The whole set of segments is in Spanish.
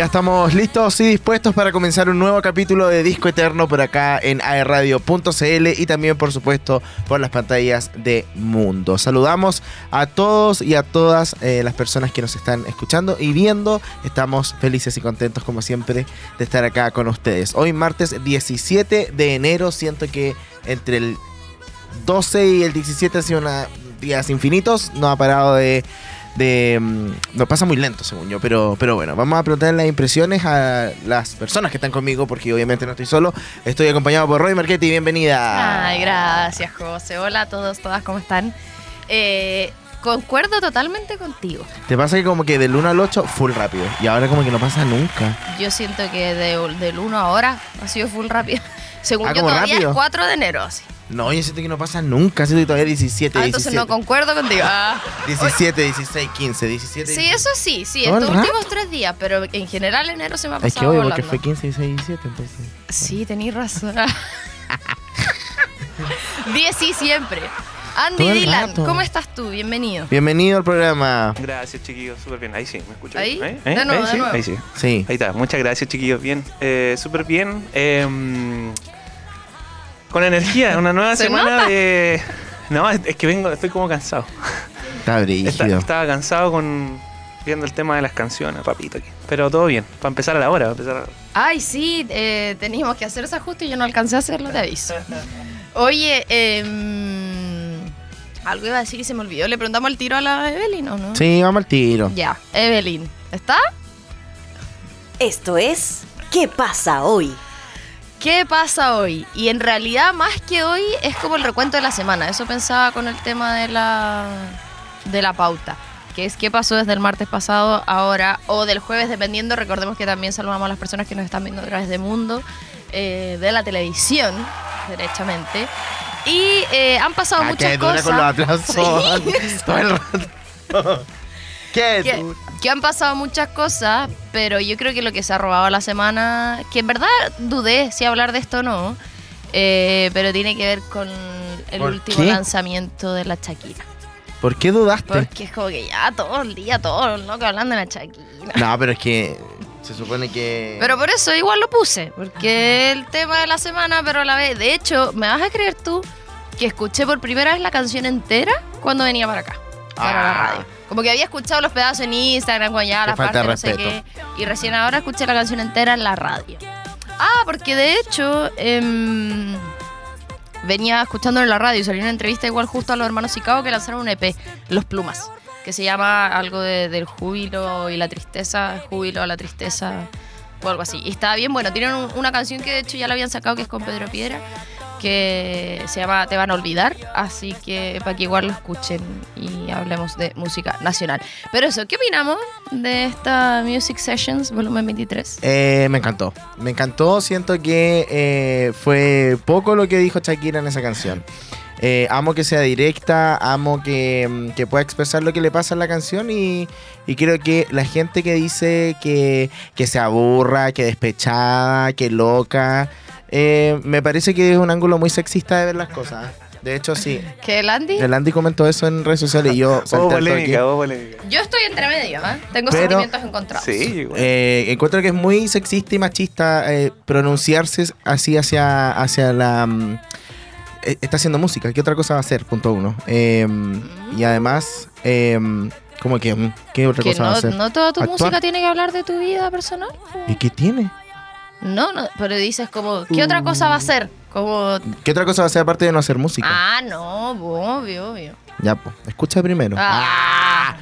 Ya estamos listos y dispuestos para comenzar un nuevo capítulo de Disco Eterno por acá en aerradio.cl y también, por supuesto, por las pantallas de Mundo. Saludamos a todos y a todas eh, las personas que nos están escuchando y viendo. Estamos felices y contentos, como siempre, de estar acá con ustedes. Hoy, martes 17 de enero, siento que entre el 12 y el 17 ha sido días infinitos. No ha parado de de mm, nos pasa muy lento según yo pero pero bueno vamos a preguntar las impresiones a las personas que están conmigo porque obviamente no estoy solo estoy acompañado por Roy Marchetti bienvenida ay gracias José hola a todos todas cómo están eh, Concuerdo totalmente contigo. ¿Te pasa que como que del 1 al 8 full rápido? Y ahora como que no pasa nunca. Yo siento que del 1 a ahora ha sido full rápido. Según ah, yo todavía es 4 de enero, así. No, yo siento que no pasa nunca, siento que todavía 17, ah, entonces no concuerdo contigo. 17, 16, 15, 17. Sí, eso sí, sí, estos últimos tres días, pero en general enero se me ha pasado Es que obvio, porque fue 15, 16, 17, entonces. Sí, tenéis razón. 10 y siempre. Andy Dylan, ¿cómo estás tú? Bienvenido. Bienvenido al programa. Gracias, chiquillos. Súper bien. Ahí sí, ¿me escuchas? ¿Ahí? ¿Ahí? ¿Eh? De nuevo, ¿Ahí, de nuevo. Ahí sí. sí. Ahí está. Muchas gracias, chiquillos. Bien. Eh, Súper bien. Eh, con energía, una nueva semana de. No, es que vengo, estoy como cansado. Está brígido. estaba cansado con viendo el tema de las canciones, papito. Pero todo bien, para empezar a la hora. empezar Ay, sí, eh, teníamos que hacer ese ajuste y yo no alcancé a hacerlo, te aviso. Oye, eh, algo iba a decir y se me olvidó. ¿Le preguntamos al tiro a la Evelyn o no? Sí, vamos al tiro. Ya, Evelyn, ¿está? Esto es ¿Qué pasa hoy? ¿Qué pasa hoy? Y en realidad, más que hoy, es como el recuento de la semana. Eso pensaba con el tema de la, de la pauta. Que es qué pasó desde el martes pasado, ahora, o del jueves, dependiendo. Recordemos que también saludamos a las personas que nos están viendo a través de Mundo, eh, de la televisión, derechamente. Y eh, han pasado ah, muchas cosas. con los aplausos todo el rato. Que, han pasado muchas cosas, pero yo creo que lo que se ha robado la semana, que en verdad dudé si hablar de esto o no, eh, pero tiene que ver con el último lanzamiento de la Shakira. ¿Por qué dudaste? Porque es como que ya todo el día, todos los locos hablando de la Shakira. No, pero es que se supone que. Pero por eso igual lo puse, porque el tema de la semana, pero a la vez. De hecho, ¿me vas a creer tú que escuché por primera vez la canción entera cuando venía para acá, para la ah. radio? Como que había escuchado los pedazos en Instagram, cuando ya la parte, no sé qué. Y recién ahora escuché la canción entera en la radio. Ah, porque de hecho em, venía escuchando en la radio y salió una entrevista igual justo a los hermanos Chicago que lanzaron un EP, Los Plumas, que se llama algo del júbilo y la tristeza, júbilo a la tristeza o algo así. Y estaba bien bueno. Tienen una canción que de hecho ya la habían sacado que es con Pedro Piedra que se llama Te van a olvidar, así que para que igual lo escuchen y hablemos de música nacional. Pero eso, ¿qué opinamos de esta Music Sessions volumen 23? Eh, me encantó, me encantó, siento que eh, fue poco lo que dijo Shakira en esa canción. Eh, amo que sea directa, amo que, mm, que, pueda expresar lo que le pasa en la canción y, y creo que la gente que dice que, que se aburra, que despechada, que loca, eh, me parece que es un ángulo muy sexista de ver las cosas. De hecho, sí. ¿Que el Andy? El Andy comentó eso en redes sociales y yo... Oh, polémica, oh, polémica. Yo estoy entre medio, ¿eh? Tengo sentimientos encontrados. Sí, eh, encuentro que es muy sexista y machista eh, pronunciarse así hacia, hacia la... Mm, eh, está haciendo música, ¿qué otra cosa va a hacer? Punto uno. Em, y además, em, como que, mm, ¿qué otra cosa va a hacer? ¿No toda tu música tiene que hablar de tu vida personal? ¿Y qué tiene? No, no, pero dices como, ¿qué otra cosa va a ser? Como... ¿Qué otra cosa va a ser aparte de no hacer música? Ah, no, obvio, obvio. Ya, pues, escucha primero. Ah.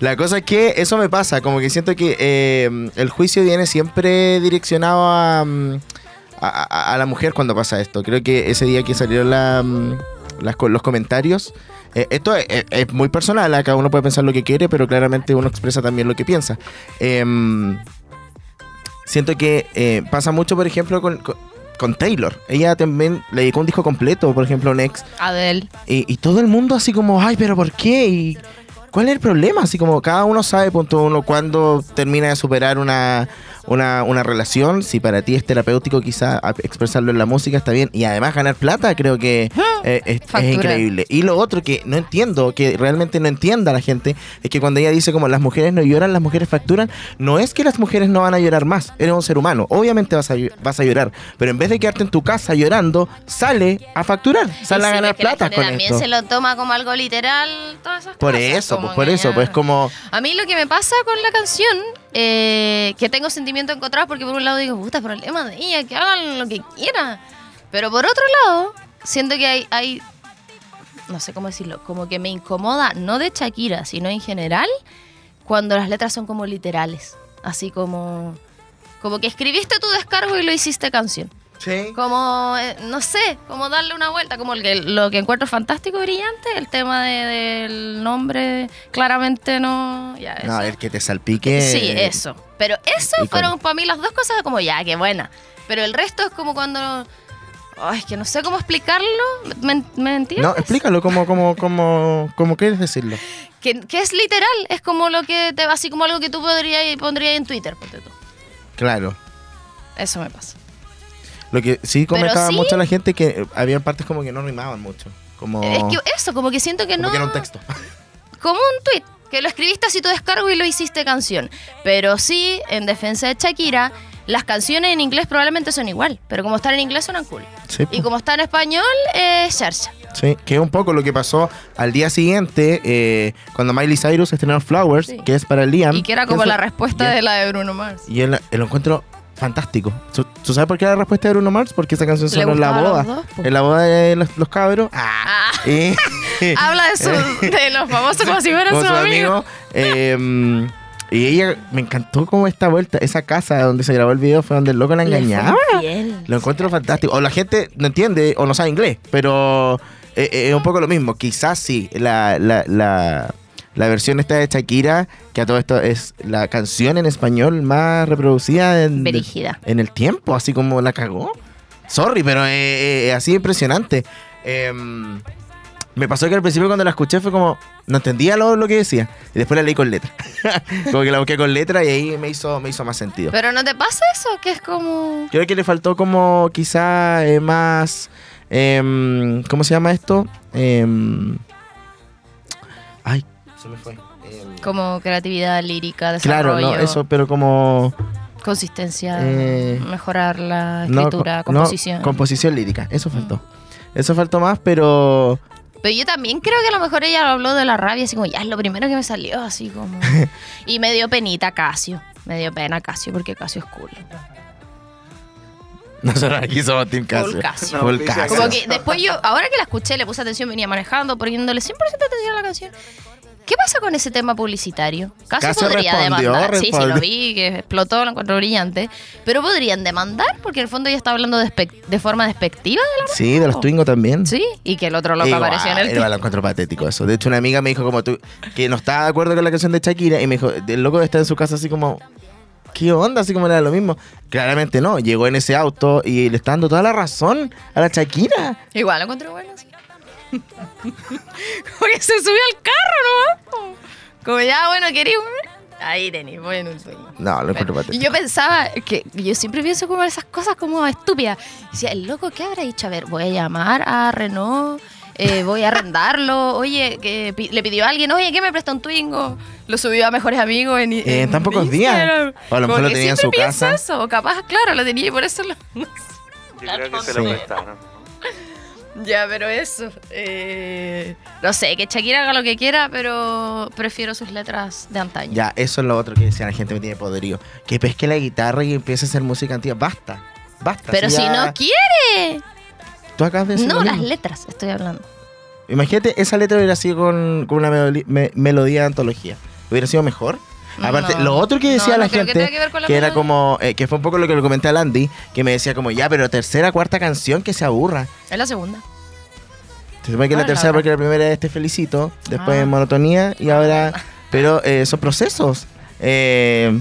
La cosa es que eso me pasa, como que siento que eh, el juicio viene siempre direccionado mm, a, a, la mujer cuando pasa esto. Creo que ese día que salieron la, mm, los comentarios, eh, esto es, muy personal, cada uno puede pensar lo que quiere, pero claramente uno expresa también lo que piensa. Eh, siento que eh, pasa mucho, por ejemplo, con, con, Taylor. Ella también le dedicó un disco completo, por ejemplo, Next. Adele. Y, y todo el mundo así como, ay, pero ¿por qué? Y ¿Cuál es el problema? Así como cada uno sabe, punto uno, cuándo termina de superar una, una, una, relación. Si para ti es terapéutico, quizá expresarlo en la música está bien. Y además ganar plata, creo que Eh, es, increíble. Y lo otro que no entiendo, que realmente no entienda la gente, es que cuando ella dice como las mujeres no lloran, las mujeres facturan, no es que las mujeres no van a llorar más, eres un ser humano, obviamente vas a, vas a llorar, pero en vez de quedarte en tu casa llorando, sale a facturar, sale Y a sí, ganar plata con también esto. se lo toma como algo literal, todas esas Por cosas, eso, como pues por eso, pues como... A mí lo que me pasa con la canción, eh, que tengo sentimientos encontrados porque por un lado digo, puta, problema de ella, que hagan lo que quieran. Pero por otro lado, siento que hay, hay, no sé cómo decirlo, como que me incomoda, no de Shakira, sino en general, cuando las letras son como literales. Así como, como que escribiste tu descargo y lo hiciste canción. Sí. Como, eh, no sé, como darle una vuelta, como el que, lo que encuentro fantástico y brillante, el tema de- del nombre, claramente no... Ya, No, el que te salpique. Sí, eso. Pero eso Icónico. fueron para mí las dos cosas como ya, qué buena. Pero el resto es como cuando... Ay, es que no sé cómo explicarlo. ¿Me, me entiendes? No, explícalo como, como, como, como quieres decirlo. Que, que es literal. Es como lo que te así como algo que tú podrías pondrías en Twitter, ponte tú. Claro. Eso me pasa. Lo que sí comentaba sí- mucho la gente que había partes como que no rimaban mucho. Como, Es que eso, como que siento que como no. que era un texto. como un tweet que lo escribiste así tu descargo y lo hiciste canción. Pero sí, en defensa de Shakira, las canciones en inglés probablemente son igual, pero como están en inglés suenan cool. Sí, Y como está en español, es Xerxa. Sí, que es un poco lo que pasó al día siguiente eh, cuando Miley Cyrus estrenó Flowers, Sí. que es para Liam. Y que era como la respuesta y- de la de Bruno Mars. Y él lo encuentro fantástico. ¿Tú, sabes por qué la respuesta de Bruno Mars? Porque esa canción sonó en la boda. dos, po. en la boda de los, los cabros. Ah. Ah, habla de, su- de los famosos como si fueran sus su amigos. amigo. eh, y ella me encantó como esta vuelta. Esa casa donde se grabó el video fue donde el loco la engañaba. Lo encuentro fantástico. O la gente no entiende o no sabe inglés, pero eh, eh, es un poco lo mismo. Quizás sí, la, la, la, la versión esta de Shakira, que a todo esto es la canción en español más reproducida en, en el tiempo, así como la cagó. Sorry, pero eh, eh, así impresionante. Em, me pasó que al principio cuando la escuché fue como, no entendía lo, lo que decía. Y después la leí con letra. como que la busqué con letra y ahí me hizo, me hizo más sentido. Pero ¿no te pasa eso? Que es como... Creo que le faltó como quizá eh, más... em, ¿Cómo se llama esto? Em, ay, se me fue. Em, Como creatividad lírica, desarrollo, claro, no, eso, pero como... consistencia, Eh, mejorar la no, escritura, no, composición. Mm. composición lírica, eso faltó. Eso faltó más, pero... Pero yo también creo que a lo mejor ella habló de la rabia, así como, ya es lo primero que me salió, así como... y me dio penita Casio. Me dio pena Casio, porque Casio es cool. Nosotros aquí somos Team Casio. Full Casio. Full No, Casio. Como que después yo, ahora que la escuché, le puse atención, venía manejando, poniéndole 100% atención a la canción. ¿Qué pasa con ese tema publicitario? Casio, Casio podría respondió, demandar. Sí, sí, respondió. lo vi, que explotó, lo encontró brillante. Pero podrían demandar, porque en el fondo ella está hablando despe- de forma despectiva de la Sí, de los Twingo también. Sí, y que el otro loco Igual, apareció en el igual lo encuentro patético eso. De hecho, una amiga me dijo como tú, que no estaba de acuerdo con la canción de Shakira y me dijo, el loco está en su casa así como, ¿qué onda? Así como era lo mismo. Claramente no, llegó en ese auto y le está dando toda la razón a la Shakira. Igual lo encontré bueno, sí. Porque se subió al carro po. Como ya, bueno, quería Ahí tenéis, bueno, un sueño. No, lo encuentro Y patético. yo pensaba que yo siempre pienso como esas cosas como estúpidas. Y decía, el loco, ¿qué habrá dicho? A ver, voy a llamar a Renault, eh, voy a arrendarlo. Oye, que pi- le pidió a alguien, oye, ¿qué me presta un Twingo? Lo subió a mejores amigos en, En tan pocos días. O a lo mejor lo tenía en su casa. Eso. O capaz, claro, lo tenía y por eso lo. Yo creo que se lo prestaron. Ya, pero eso. eh, no sé, que Shakira haga lo que quiera, pero prefiero sus letras de antaño. Ya, eso es lo otro que decía la gente me tiene poderío. Que pesque la guitarra y empiece a hacer música antigua. Basta, basta. Pero si ya- no quiere. Tú acabas de decir No, las letras, estoy hablando. Imagínate, esa letra hubiera sido con, con una melodi- me- melodía de antología. Hubiera sido mejor. Aparte, No. lo otro que decía No, la no gente, que la era como, eh, que fue un poco lo que le comenté a Landy, que me decía como, ya, pero tercera, cuarta canción que se aburra. Es la segunda. Se supone que la Bueno, tercera porque la primera es Te Felicito, después Ah. Monotonía y ahora, pero eh, son procesos. Eh,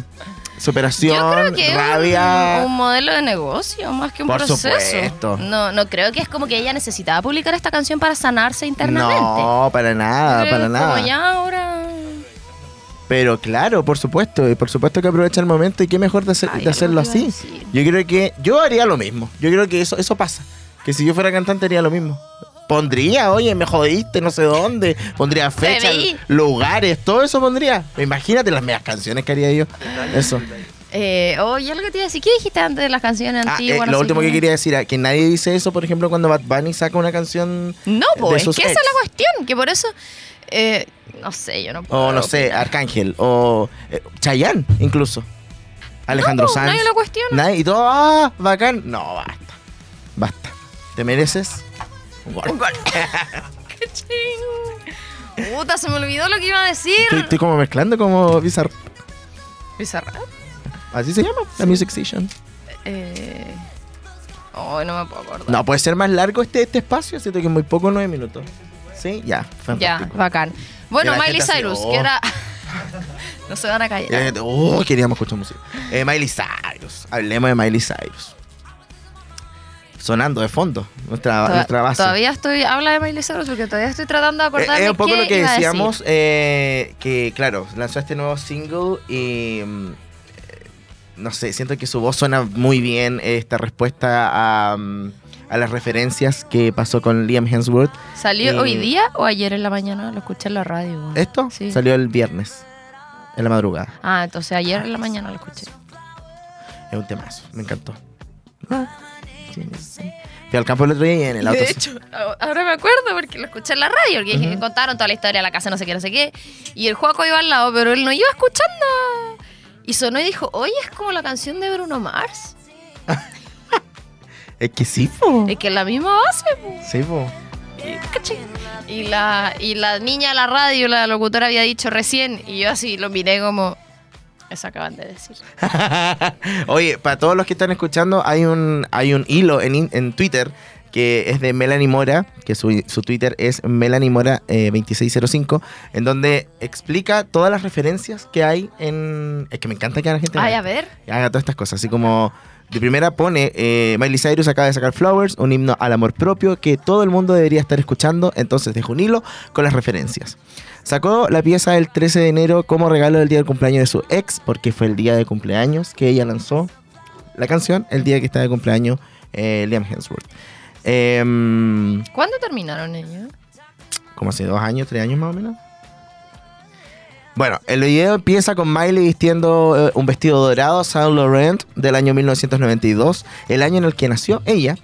superación, Yo creo que rabia. es un, un modelo de negocio más que un Por proceso. supuesto. No, no creo que es como que ella necesitaba publicar esta canción para sanarse internamente. No, para nada, Creo para nada. Como ya ahora. Pero claro, por supuesto, y por supuesto que aprovecha el momento y qué mejor de, hacer- Ay, de hacerlo así. Yo creo que yo haría lo mismo. Yo creo que eso eso pasa. Que si yo fuera cantante haría lo mismo. Pondría, oye, me jodiste, no sé dónde. Pondría fechas, lugares, todo eso pondría. Imagínate las medias canciones que haría yo. Eso. Eh, oye, algo que te iba a decir. ¿Qué dijiste antes de las canciones Ah, antiguas? eh, no lo último que quería decir, ah, que nadie dice eso, por ejemplo, cuando Bad Bunny saca una canción. No, pues, que esa es la cuestión. Que por eso. Eh, no sé, yo no puedo. O no sé. Arcángel. O eh, Chayanne, incluso. Alejandro No, Sanz. Nadie lo cuestiona. Nadie, y todo, ah, bacán. No, basta. Basta. ¿Te mereces? un gol. Un gol. ¡Qué ching! Puta, se me olvidó lo que iba a decir. Estoy, estoy como mezclando como Bizarre. Bizarrap. Así se llama, la Music Station. Eh. Oh, no me puedo acordar. No, puede ser más largo este, este espacio, siento que es muy poco, nueve minutos. Sí, ya, Ya, fantástico. bacán. Bueno, Miley Cyrus, oh. que era. no se van a callar. Eh, oh, queríamos escuchar música. Eh, Miley Cyrus. Hablemos de Miley Cyrus. Sonando de fondo, nuestra, Toda- nuestra base. Todavía estoy. Habla de Miley Cyrus porque todavía estoy tratando de Eh, acordarme. Es un poco qué lo que decíamos, eh, que claro, lanzó este nuevo single y mm, eh, no sé, siento que su voz suena muy bien, eh, esta respuesta a, mm, a las referencias que pasó con Liam Hemsworth. ¿Salió Eh, hoy día o ayer en la mañana? Lo escuché en la radio. Esto Sí. salió el viernes, en la madrugada. Ah, entonces ayer en la mañana lo escuché. Es un temazo, me encantó. Sí, sí. Fui al campo el otro día y en el auto. De hecho, ahora me acuerdo porque lo escuché en la radio, porque que Ujú. contaron toda la historia de la casa, no sé qué, no sé qué. Y el Juaco iba al lado, pero él no iba escuchando. Y sonó y dijo, oye, es como la canción de Bruno Mars. Es que sí, po. Es que es la misma base, po. Sí, po. Y, la, y la niña de la radio, la locutora, había dicho recién, y yo así lo miré como, eso acaban de decir. Oye, para todos los que están escuchando, hay un, hay un hilo en, en Twitter que es de Melanie Mora, que su, su Twitter es Melanie Mora eh, 2605, en donde explica todas las referencias que hay en... Es que me encanta que la gente Ay, haga- a ver. haga todas estas cosas, así como... De primera pone, eh, Miley Cyrus acaba de sacar Flowers, un himno al amor propio que todo el mundo debería estar escuchando, entonces dejo un hilo con las referencias. Sacó la pieza el 13 de enero como regalo del día del cumpleaños de su ex, porque fue el día de cumpleaños que ella lanzó la canción, el día que está de cumpleaños eh, Liam Hemsworth. Em, ¿Cuándo terminaron ellos? como hace dos años, tres años más o menos. Bueno, el video empieza con Miley vistiendo eh, un vestido dorado Saint Laurent del año 1992, el año en el que nació ella,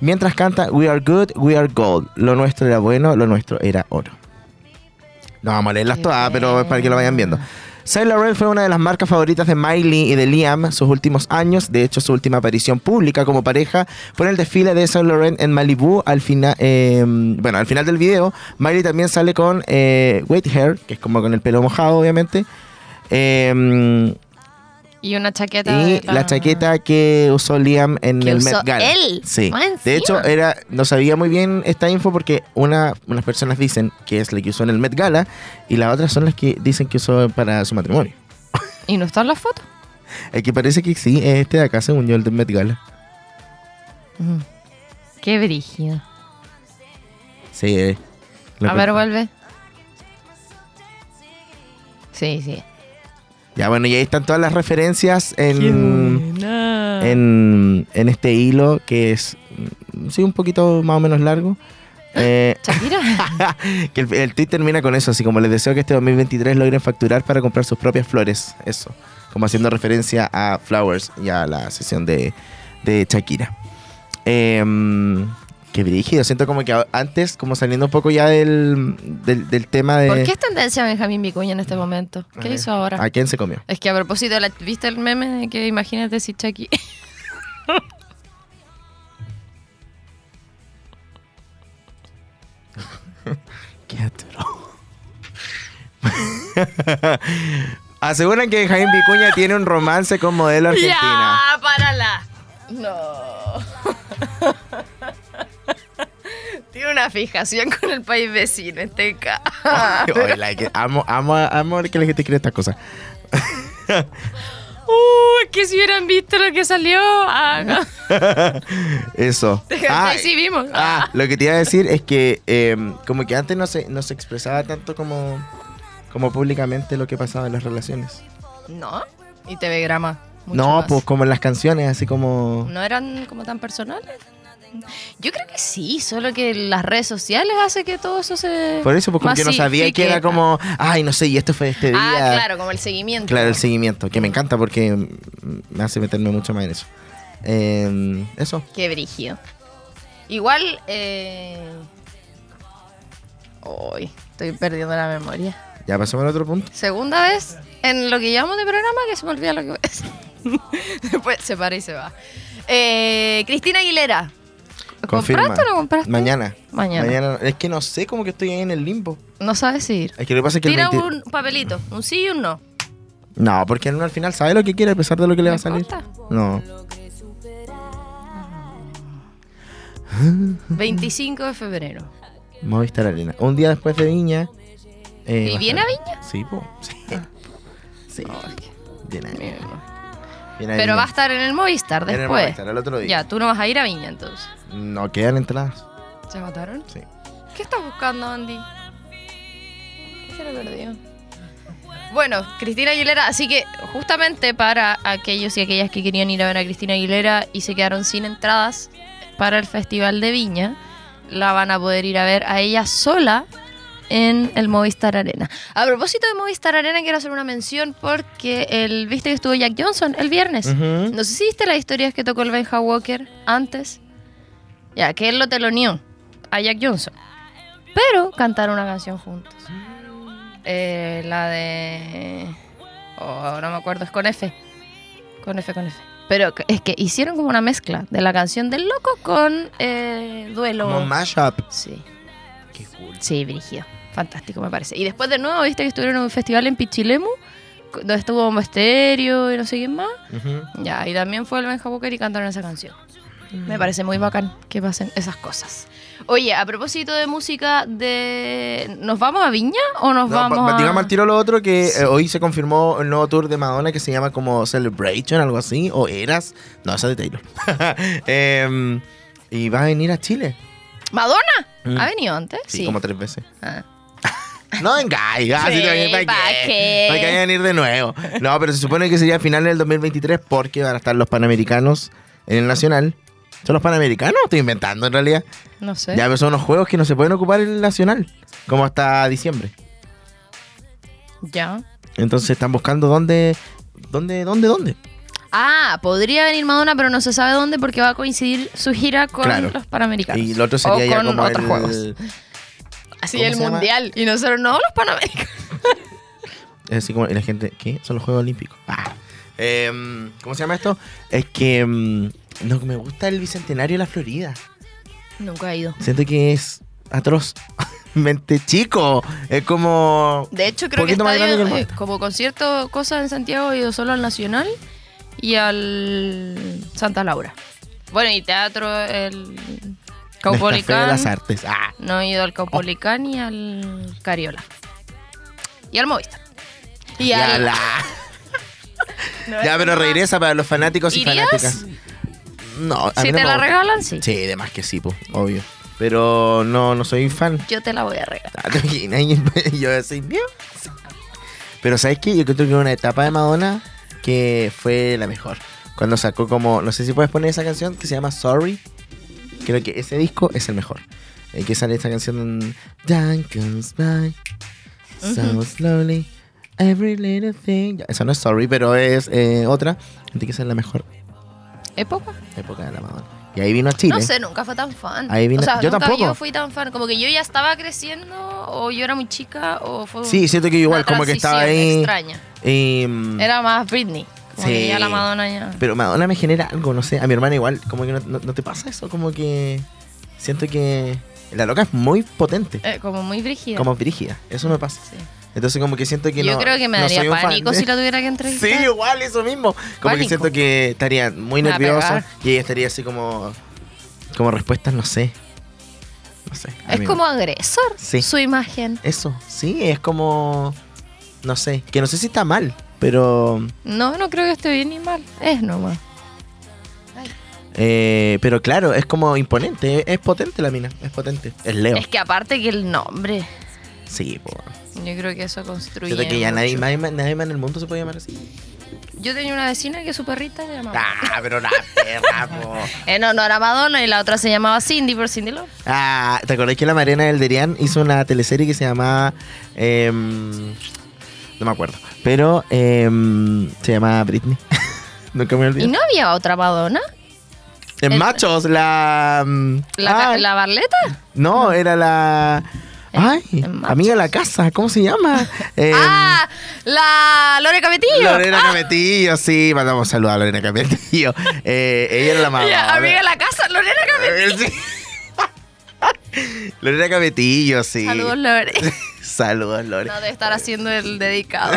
mientras canta We are good, we are gold. Lo nuestro era bueno, lo nuestro era oro. No vamos a leerlas todas, pero es para que lo vayan viendo. Saint Laurent fue una de las marcas favoritas de Miley y de Liam sus últimos años. De hecho, su última aparición pública como pareja fue en el desfile de Saint Laurent en Malibu. Al final, bueno, al final del video, Miley también sale con eh, wet hair, que es como con el pelo mojado, obviamente. Eh, Y una chaqueta. y la chaqueta que usó Liam en Que el usó Met Gala. él, Sí. De hecho, era, no sabía muy bien esta info porque una, unas personas dicen que es la que usó en el Met Gala y las otras son las que dicen que usó para su matrimonio. ¿Y no está en la foto? El que parece que sí es este de acá, según yo, el del Met Gala. Mm. Qué brígido. Sí, eh. A ver, vuelve. Sí, sí. Ya, bueno, y ahí están todas las referencias en, en, en este hilo que es, mm, sí, un poquito más o menos largo. Eh, Shakira. que el, el tweet termina con eso, así como les deseo que este 2023 logren facturar para comprar sus propias flores. Eso, como haciendo referencia a Flowers y a la sesión de, de Shakira. Em, qué brígido, siento como que antes, como saliendo un poco ya del, del, del tema de... ¿Por qué es tendencia Benjamín Vicuña en este momento? ¿Qué hizo ahora? ¿A quién se comió? Es que a propósito, la- ¿viste el meme de que imagínate si Chucky... Qué. Aseguran que Jaime Vicuña tiene un romance con modelo argentina. ¡Ya! ¡Párala! No. Una fijación con el país vecino, este ca. Ay, like, amo, amo, amo que la gente quiere estas cosas. Uh, que si hubieran visto lo que salió. Ah, Eso. Ah, sí vimos. ah, lo que te iba a decir es que eh, como que antes no se, no se expresaba tanto como, como públicamente lo que pasaba en las relaciones. ¿No? Y TV Grama. mucho no, más. pues como en las canciones, así como... ¿No eran como tan personales? Yo creo que sí, solo que las redes sociales hace que todo eso se. Por eso, pues como que no sabía que era como, ay, no sé, y esto fue este día. Ah, claro, como el seguimiento. Claro, el seguimiento, que me encanta porque me hace meterme mucho más en eso. Eh, eso. Qué brígido. Igual, eh... Uy, estoy perdiendo la memoria. Ya pasamos al otro punto. Segunda vez en lo que llevamos de programa que se me olvida lo que. Después se para y se va. Eh, Cristina Aguilera. ¿Lo Confirma. ¿Compraste o no compraste? Mañana. Mañana. Es que no sé, como que estoy ahí en el limbo. No sabes ir. Es que lo que pasa es que el Tira 20 un papelito, un sí y un no. No, porque uno al final sabe lo que quiere a pesar de lo que le va a salir. No. 25 de febrero. Movistar Arena. Un día después de Viña. eh, ¿Y a viene a Viña? Sí, po. Sí. Sí. Viene a Viña. Viene a Pero Viña. va a estar en el Movistar En el después. Movistar, el otro día. Ya, tú no vas a ir a Viña entonces. No quedan entradas. ¿Se mataron? Sí. ¿Qué estás buscando, Andy? ¿Qué se lo perdió? Bueno, Cristina Aguilera, así que justamente para aquellos y aquellas que querían ir a ver a Cristina Aguilera y se quedaron sin entradas para el Festival de Viña, la van a poder ir a ver a ella sola en el Movistar Arena. A propósito de Movistar Arena, quiero hacer una mención porque el, viste que estuvo Jack Johnson el viernes. No sé si viste las historias que tocó el Benja Walker antes. Ya, que él lo teloneó a Jack Johnson. Pero cantaron una canción juntos. Eh, la de. Oh, ahora me acuerdo, es con F. Con F, con F. Pero es que hicieron como una mezcla de la canción del loco con eh, duelo. Como un mashup. Sí, Qué cool. sí, Brígido. Fantástico, me parece. Y después de nuevo, viste que estuvieron en un festival en Pichilemu, donde estuvo Bombo Estéreo y no sé quién más. Ya, y también fue el Benja Walker y cantaron esa canción. Me parece muy bacán que pasen esas cosas. Oye, a propósito de música, de ¿nos vamos a Viña o nos No, vamos a...? digamos al tiro lo otro que eh, hoy se confirmó el nuevo tour de Madonna que se llama como Celebration, algo así, o Eras. No, esa es de Taylor. Em, y va a venir a Chile. ¿Madonna? Mm. ¿Ha venido antes? Sí, como tres veces. Ah. No vengáis, ah, Sí, ¿para ¿pa' qué? qué? ¿Para que vayan a venir de nuevo? No, pero se supone que sería a finales del 2023 porque van a estar los Panamericanos en el Nacional. ¿Son los Panamericanos? Estoy inventando en realidad. No sé. Ya, son unos juegos que no se pueden ocupar en el Nacional, como hasta diciembre. Ya. Entonces están buscando dónde, dónde, dónde, dónde. Ah, podría venir Madonna, pero no se sabe dónde porque va a coincidir su gira con Claro. los Panamericanos. Y lo otro sería o ya con como otros el, juegos. Así ¿cómo el? Mundial. Y nosotros no, los Panamericanos. Es así como la gente, ¿qué? Son los Juegos Olímpicos. Ah. Em, ¿Cómo se llama esto? Es que em, no me gusta el bicentenario de la Florida. Nunca he ido. Siento que es atrozmente chico. Es como. De hecho, creo que estadio, que eh, como concierto, cosas en Santiago, he ido solo al Nacional y al Santa Laura. Bueno, y teatro, el Nescafé de Caupolicán. las artes. Ah. No he ido al Caupolicán y al Cariola. Y al Movistar. Y al... la- No, ya, pero regresa para los fanáticos y ¿Irías? fanáticas. No, a Si mí no te me la gusta. regalan, sí. Sí, de más que sí, po, obvio. Pero no, no soy fan. Yo te la voy a regalar. Ah, ¿te imaginas? Y yo así, bien. Pero ¿sabes qué? Yo creo que hubo una etapa de Madonna que fue la mejor. Cuando sacó como, no sé si puedes poner esa canción que se llama Sorry. Creo que ese disco es el mejor. En que sale esta canción Time comes by so slowly every little thing. Ya, esa no es Sorry, pero es eh, otra. Así que esa es la mejor ¿Época? época de la Madonna. Y ahí vino a Chile. No sé, nunca fue tan fan. Ahí vino- o sea, yo nunca tampoco. yo fui tan fan. Como que yo ya estaba creciendo, o yo era muy chica, o fue Sí, siento que igual, como que estaba ahí. extraña. y, mm, Era más Britney. Como Sí. que ya la Madonna ya. Pero Madonna me genera algo, no sé. A mi hermana igual, como que no, no- no te pasa eso, como que siento que la loca es muy potente, eh, como muy brígida. como brígida. Eso me pasa. Sí. Entonces como que siento que Yo no. creo que me no daría pánico si la tuviera que entrevistar. Sí, igual, eso mismo. Como que Pánico. siento que estaría muy nerviosa y ella estaría así como. Como respuestas, no sé. No sé. Es como agresor Sí. su imagen. Eso, sí, es como. No sé. Que no sé si está mal, pero. No, no creo que esté bien ni mal. Es nomás. eh, pero claro, es como imponente. Es, es potente la mina. Es potente. Es Leo. Es que aparte que el nombre, Sí, po. Yo creo que eso construye. Siento que ya nadie más, nadie más en el mundo se puede llamar así. Yo tenía una vecina que su perrita se llamaba. Ah, pero la perra, po. En honor a Madonna y la otra se llamaba Cindy por Cindy Love. Ah, ¿te acordás que la Mariana del Derian hizo una teleserie que se llamaba. em, no me acuerdo. Pero em, se llamaba Britney. Nunca me ¿Y olvidé. no había otra Madonna? En el- Machos, la. mm, ¿La, ay, la Barleta? No, era la. Ay, amiga de la casa, ¿cómo se llama? Em, ¡Ah! ¡La Lore Capetillo! Lorena Capetillo, sí, mandamos un saludo a Lorena Capetillo. Eh, ella era la mamá. Ya, amiga de la casa, Lorena Capetillo. Sí. Lorena Capetillo, sí. Saludos, Lore. Saludos, Lore. No, debe estar haciendo el dedicado.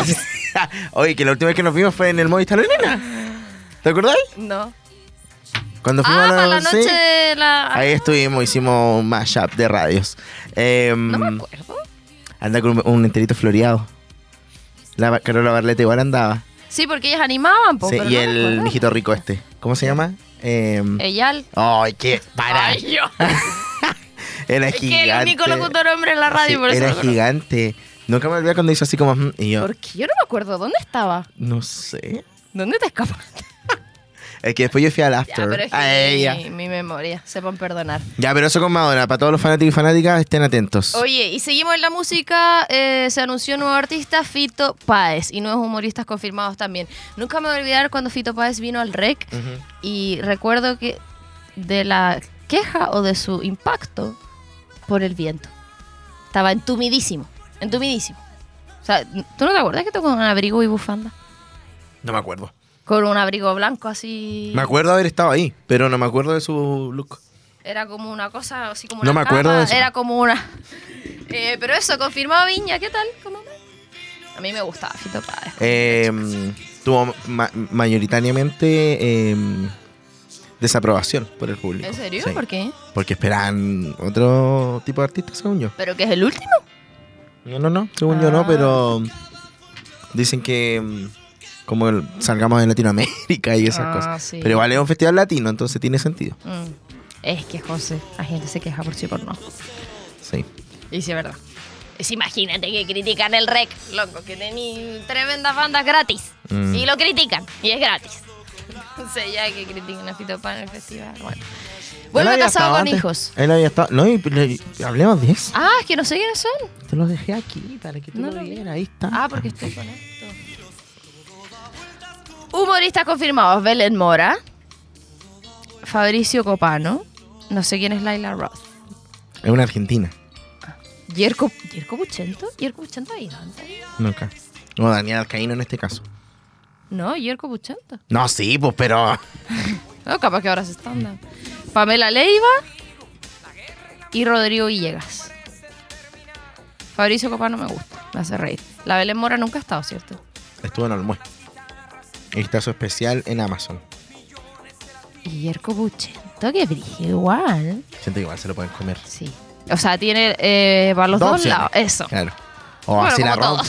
Oye, que la última vez que nos vimos fue en el Movistar Arena. ¿Te acordás? No. Cuando fuimos Ah, a para la sí. noche de la... Ahí estuvimos, hicimos un mashup de radios. Em, No me acuerdo. anda con un, un enterito floreado. La Carola Barleta igual andaba. Sí, porque ellas animaban, po, Sí, pero y no el mijito rico este. ¿Cómo se llama? Em, Eyal. Ay, qué para. Ay, yo. Era Es gigante. que el único locutor hombre en la radio, Sí, por eso era gigante. Nunca me olvidé cuando hizo así como. "Mm", Y yo, ¿Por qué? Yo no me acuerdo. ¿Dónde estaba? no sé. ¿Dónde te escapaste? Es que después yo fui al Ya, after. pero es que a ella. mi, mi memoria. Sepan perdonar. Ya, pero eso con Madonna. Para todos los fanáticos y fanáticas, estén atentos. Oye, y seguimos en la música. eh, se anunció un nuevo artista, Fito Páez, y nuevos humoristas confirmados también. Nunca me voy a olvidar cuando Fito Páez vino al REC y recuerdo que de la queja o de su impacto por el viento. Estaba entumidísimo, entumidísimo. O sea, ¿tú no te acuerdas que tocó con un abrigo y bufanda? No me acuerdo. Con un abrigo blanco así. Me acuerdo haber estado ahí, pero no me acuerdo de su look. Era como una cosa, así como No una me acuerdo de eso. Era como una... Eh, pero eso, confirmado Viña, ¿qué tal? ¿Cómo? A mí me gustaba Fito Páez. Eh, tuvo ma- mayoritariamente eh, desaprobación por el público. ¿En serio? Sí. ¿Por qué? Porque esperan otro tipo de artista, según yo. ¿Pero que es el último? No, no, no, según yo Ah. no, pero dicen que mm, como el- salgamos de Latinoamérica y esas Ah, cosas. sí. Pero igual es un festival latino, entonces tiene sentido. Mm. Es que, José, la gente se queja por sí por no. Sí. Y sí, es verdad. Es imagínate que critican el rec, loco, que tení tremendas bandas gratis. Mm. Y lo critican, y es gratis. No sé, ya que critican a Fito Páez en el festival. Bueno. Él Vuelve casado con antes. hijos. Él había estado. No, y- le- hablemos de eso. Ah, es que no sé quiénes son. Te lo dejé aquí para que tú No lo lo vi. vieras. Ahí está. Ah, porque estoy con esto. Humoristas confirmados: Belén Mora, Fabricio Copano, no sé quién es Laila Roth, Es una argentina. Yerko, ¿Yerko Buchento. ¿Yerko Buchento ha ido antes? Nunca. No, Daniel Alcaíno en este caso. No, Yerko Buchento. No, sí, pues, pero. No, capaz que ahora se están dando. Pamela Leiva y Rodrigo Villegas. Fabricio Copano me gusta, me hace reír. La Belén Mora nunca ha estado, ¿cierto? Estuvo en Olmué. Está su especial en Amazon. Y Yerko Buchento, que brillo igual. Siento que igual se lo pueden comer. Sí. O sea, tiene eh, para los Dos lados. Eso. Claro. O Bueno, así la rompe.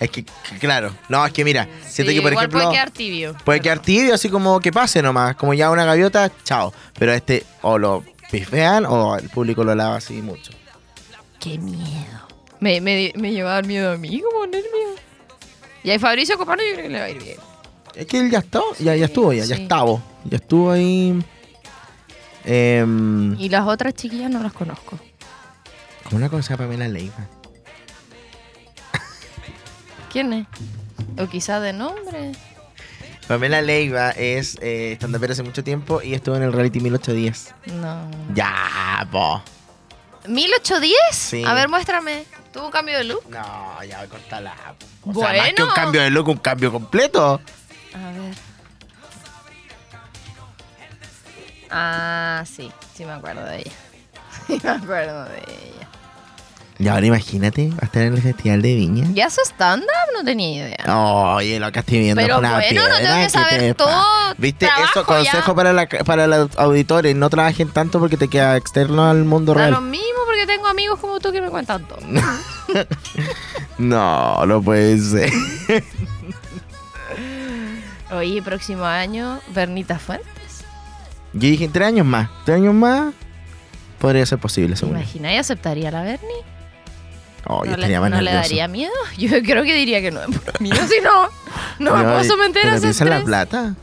es que, claro. No, es que mira, siento Sí, que por igual ejemplo. puede quedar tibio. Puede pero- quedar tibio, así como que pase nomás. Como ya una gaviota, chao. Pero este o lo pifean o el público lo lava así mucho. Qué miedo. Me, me, me lleva a dar miedo a mí, como nervio. Y ahí Fabricio Copano yo creo que le va a ir bien. Es que él ya está, ya, ya estuvo, ya, ya Sí. estaba. Ya estuvo ahí. Em, Y las otras chiquillas no las conozco. como una cosa Pamela Leiva. ¿Quién es? O quizás de nombre. Pamela Leiva es eh, stand-upera hace mucho tiempo y estuvo en el reality 1810. No. Ya, po. ¿1810? Sí. A ver, muéstrame. ¿Tuvo un cambio de look? No, ya cortala. O sea, más Bueno. que un cambio de look, un cambio completo. A ver. Ah, sí. Sí me acuerdo de ella. Sí me acuerdo de ella. Y ahora imagínate, va a estar en el Festival de Viña. ¿Ya hace stand-up? No tenía idea. Oye, lo que estoy viendo Pero es una bueno, no tengo que ¿qué saber todo. ¿Viste? Trabajo Eso, consejo ya. para, la, para los auditores, no trabajen tanto porque te queda externo al mundo Da lo real. mismo porque tengo amigos como tú que me cuentan todo. No, no puede ser. Oye, próximo año, Bernita Fuentes. Yo dije, tres años más, tres años más podría ser posible, ¿Te según yo. imaginas y aceptaría la Bernie? Oh, yo ¿No, le, no le daría miedo? Yo creo que diría que no es por miedo, si no. No me puedo someter a ese en la estrés. plata.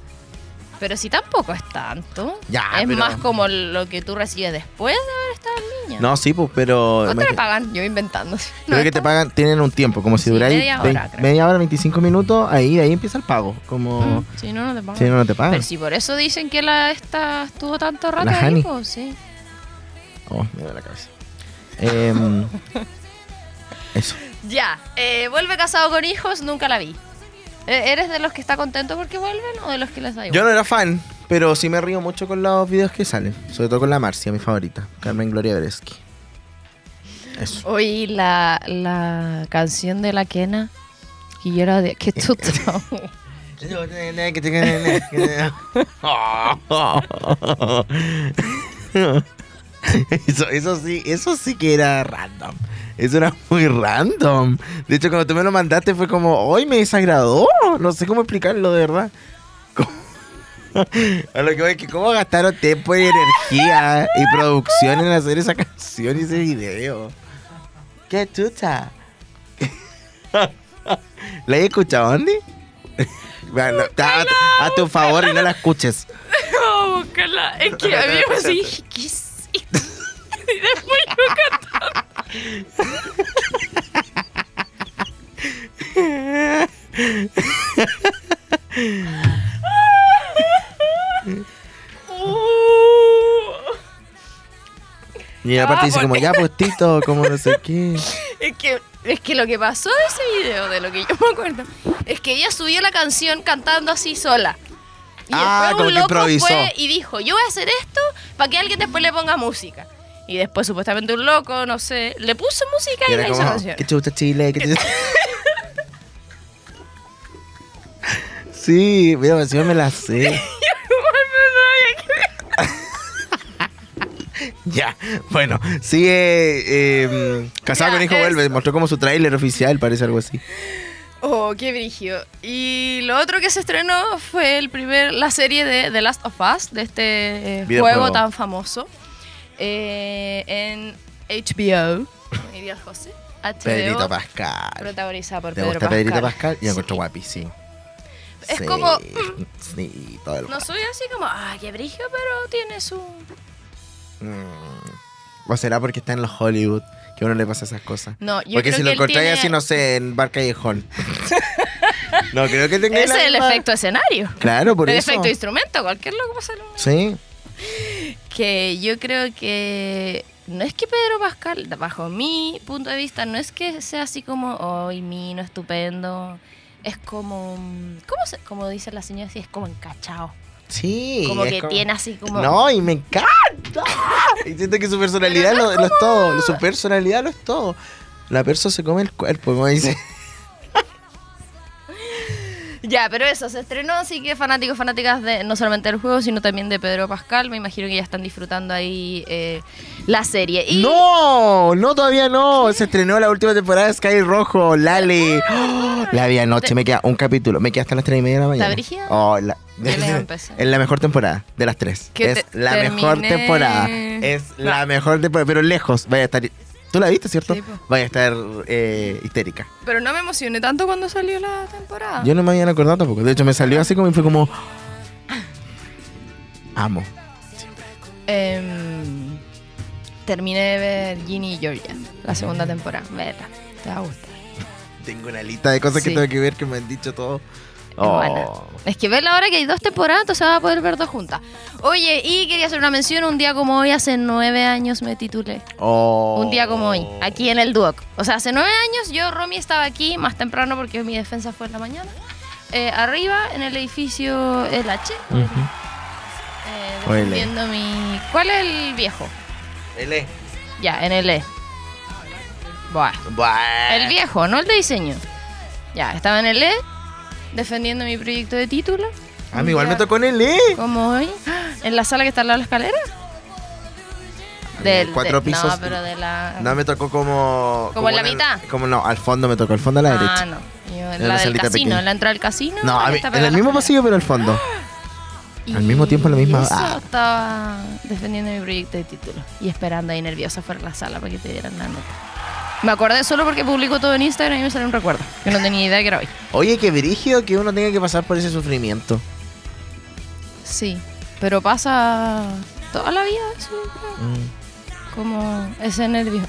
Pero si tampoco es tanto. Ya, es pero- más como lo que tú recibes después de haber estado en niña. No, sí, pues, pero. ¿Cuánto imagina- pagan? Yo inventando. Creo No, que te pagan, tienen un tiempo, como si Sí, duráis media hora, creo. media hora, 25 minutos, ahí, ahí empieza el pago. Como. Mm, Si no, no te pagan. Si no, no te pagan. Pero si por eso dicen que la esta estuvo tanto rato La ahí, pues sí. Oh, me duele la cabeza. Em, eso. Ya, eh, vuelve casado con hijos, nunca la vi. Eh, ¿Eres de los que está contento porque vuelven o de los que les da igual? Yo no era fan, pero sí me río mucho con los videos que salen. Sobre todo con la Marcia, mi favorita. Carmen Gloria Beresky. Eso. Oí la, la canción de la Kena y yo era de... Eso, eso sí, eso sí que era random. Eso era muy random. De hecho, cuando tú me lo mandaste fue como, hoy me desagradó. No sé cómo explicarlo de verdad. A lo que voy cómo gastaron tiempo y energía y producción en hacer esa canción y ese video. ¡Qué chucha! ¿La has escuchado, Andy? Bueno, a, tu favor y no la escuches. No, buscarla. Es que a mí me dije, después yo. Y aparte Ah, dice como, ya pues Tito, como no sé qué. Es que, es que lo que pasó de ese video, de lo que yo me acuerdo, es que ella subió la canción cantando así sola. Y Ah, después como un que loco improvisó. fue y dijo, yo voy a hacer esto para que alguien después le ponga música. Y después supuestamente un loco, no sé, le puso música Y y, la hizo canción. qué chucha Chile, qué chucha. Sí, mira, encima me la sé. ya, bueno, sigue eh, Casado Ya, con Hijo. Vuelve, mostró como su tráiler oficial, parece algo así. Oh, qué brigio. Y lo otro que se estrenó fue el primer, la serie de The Last of Us, de este eh, juego tan famoso, eh, en HBO, como diría José. HBO, Pedrito Pascal. protagonizada por ¿Te Pedro gusta Pascal. Pedrito Pascal? Yo Sí. encuentro guapi, sí. Es Sí, como- Sí, todo el No soy así como, ah, qué brigio, pero tiene su... Mm. ¿O será porque está en los Hollywood que a uno le pasa esas cosas? No, yo Porque creo si que lo él encontráis tiene- así, no sé, en Bar Callejón. no, creo que tenga Ese la es el misma- efecto escenario. Claro, por el eso. efecto de instrumento, cualquier loco pasa lo mismo. Sí. Que yo creo que no es que Pedro Pascal, bajo mi punto de vista, no es que sea así como, hoy mino, estupendo. Es como, ¿cómo, se, como dice la señora, es como encachado. Sí. Como que tiene así como... No, y me encanta. Y siento que su personalidad lo, no lo es todo. Su personalidad lo es todo. La perso se come el cuerpo, como dice. Ya, pero eso, se estrenó, así que fanáticos, fanáticas de no solamente del juego, sino también de Pedro Pascal. Me imagino que ya están disfrutando ahí eh, la serie. Y No, no, todavía no. Se estrenó la última temporada de Sky Rojo, Lale. Oh, la vi anoche, me queda un capítulo. Me queda hasta las 3 y media de la mañana. brígida? Oh, la- la. Es la mejor temporada de las tres. Es te- la mejor temporada. Es la mejor temporada, pero lejos. Vaya a estar. ¿Tú la viste, cierto? Sí. Vaya a estar eh, histérica. Pero no me emocioné tanto cuando salió la temporada. Yo no me había acordado tampoco. De hecho, me salió así como y fue como. Amo. Em, terminé de ver Ginny y Georgia, la segunda temporada. Verla, te va a gustar. Tengo una lista de cosas que Sí. tengo que ver que me han dicho Es buena. Es que verla ahora que hay dos temporadas, entonces vas a poder ver dos juntas. Oye, y quería hacer una mención, un día como hoy, hace nueve años me titulé. Oh. Un día como hoy, aquí en el Duoc. O sea, hace nueve años yo, Romy, estaba aquí más temprano porque mi defensa fue en la mañana. eh, arriba, en el edificio El H, eh, el E. defendiendo mi... ¿Cuál es el viejo? L. Ya, en el E. Buah. Buah. El viejo, no el de diseño. Ya, estaba en el E, defendiendo mi proyecto de título. A mí igual me tocó en el E. Como hoy. En la sala que está al lado de la escalera. Del, cuatro de- pisos. No, pero de la. No, me tocó como. ¿Como en la el- mitad? Como no, al fondo me tocó, al fondo a la ah, derecha. no. Yo, en la, la del casino, pequeña. en la entrada del casino. No, a mí, en el mismo pasillo, pero al fondo. al mismo tiempo, en la misma- y Eso ah. estaba defendiendo mi proyecto de título y esperando ahí nerviosa fuera de la sala para que te dieran la nota. Me acordé solo porque publico todo en Instagram y me salió un recuerdo. Que no tenía idea que era hoy. Oye, qué brígido que uno tenga que pasar por ese sufrimiento. Sí. Pero pasa toda la vida eso, creo. Mm. Como ese nervio.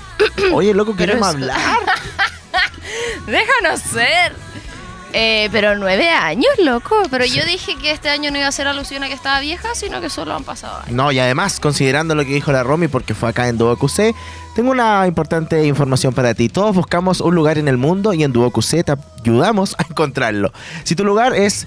Oye, loco, queremos eso- hablar. Déjanos ser. Eh, pero nueve años, loco. Pero yo dije que este año no iba a ser alusión a que estaba vieja, sino que solo han pasado años. No, y además, considerando lo que dijo la Romy, porque fue acá en Duo QC, tengo una importante información para ti. Todos buscamos un lugar en el mundo y en Duo QC te ayudamos a encontrarlo. Si tu lugar es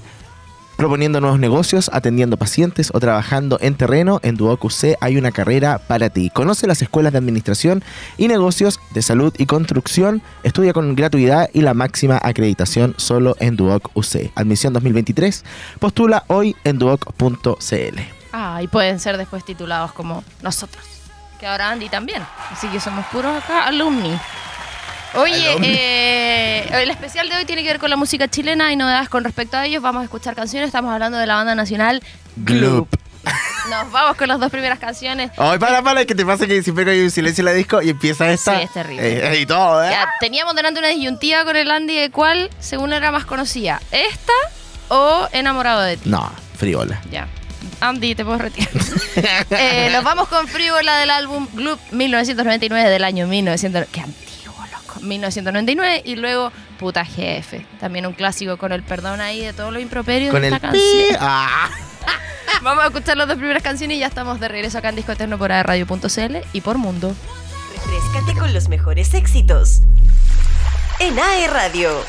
proponiendo nuevos negocios, atendiendo pacientes o trabajando en terreno, en Duo QC hay una carrera para ti. Conoce las escuelas de administración y negocios de salud y construcción. Estudia con gratuidad y la máxima acreditación solo en Duoc UC. Admisión 2023. Postula hoy en duoc.cl. Ah, y pueden ser después titulados como nosotros. Que ahora Andy también. Así que somos puros acá alumni. Oye, eh, el especial de hoy tiene que ver con la música chilena y novedades con respecto a ellos. Vamos a escuchar canciones. Estamos hablando de la banda nacional Gloop. Nos vamos con las dos primeras canciones. Ay, para, para, que te pasa que siempre hay un silencio en la disco y empieza esta. Sí, es terrible. eh, y todo, ¿eh? Ya, teníamos delante una disyuntiva con el Andy de cuál, según era más conocida, esta o Enamorado de ti. No, friola. Ya. Andy, te puedo retirar. Eh, nos vamos con Frívola del álbum Gloop 1999 del año 1900. Qué antiguo. 1999 y luego Puta Jefe. También un clásico con el perdón ahí de todos los improperios Con de el esta canción. Ah. Vamos a escuchar las dos primeras canciones y ya estamos de regreso acá en Disco Eterno por radio.cl y por Mundo. Refrescate con los mejores éxitos. En AE Radio.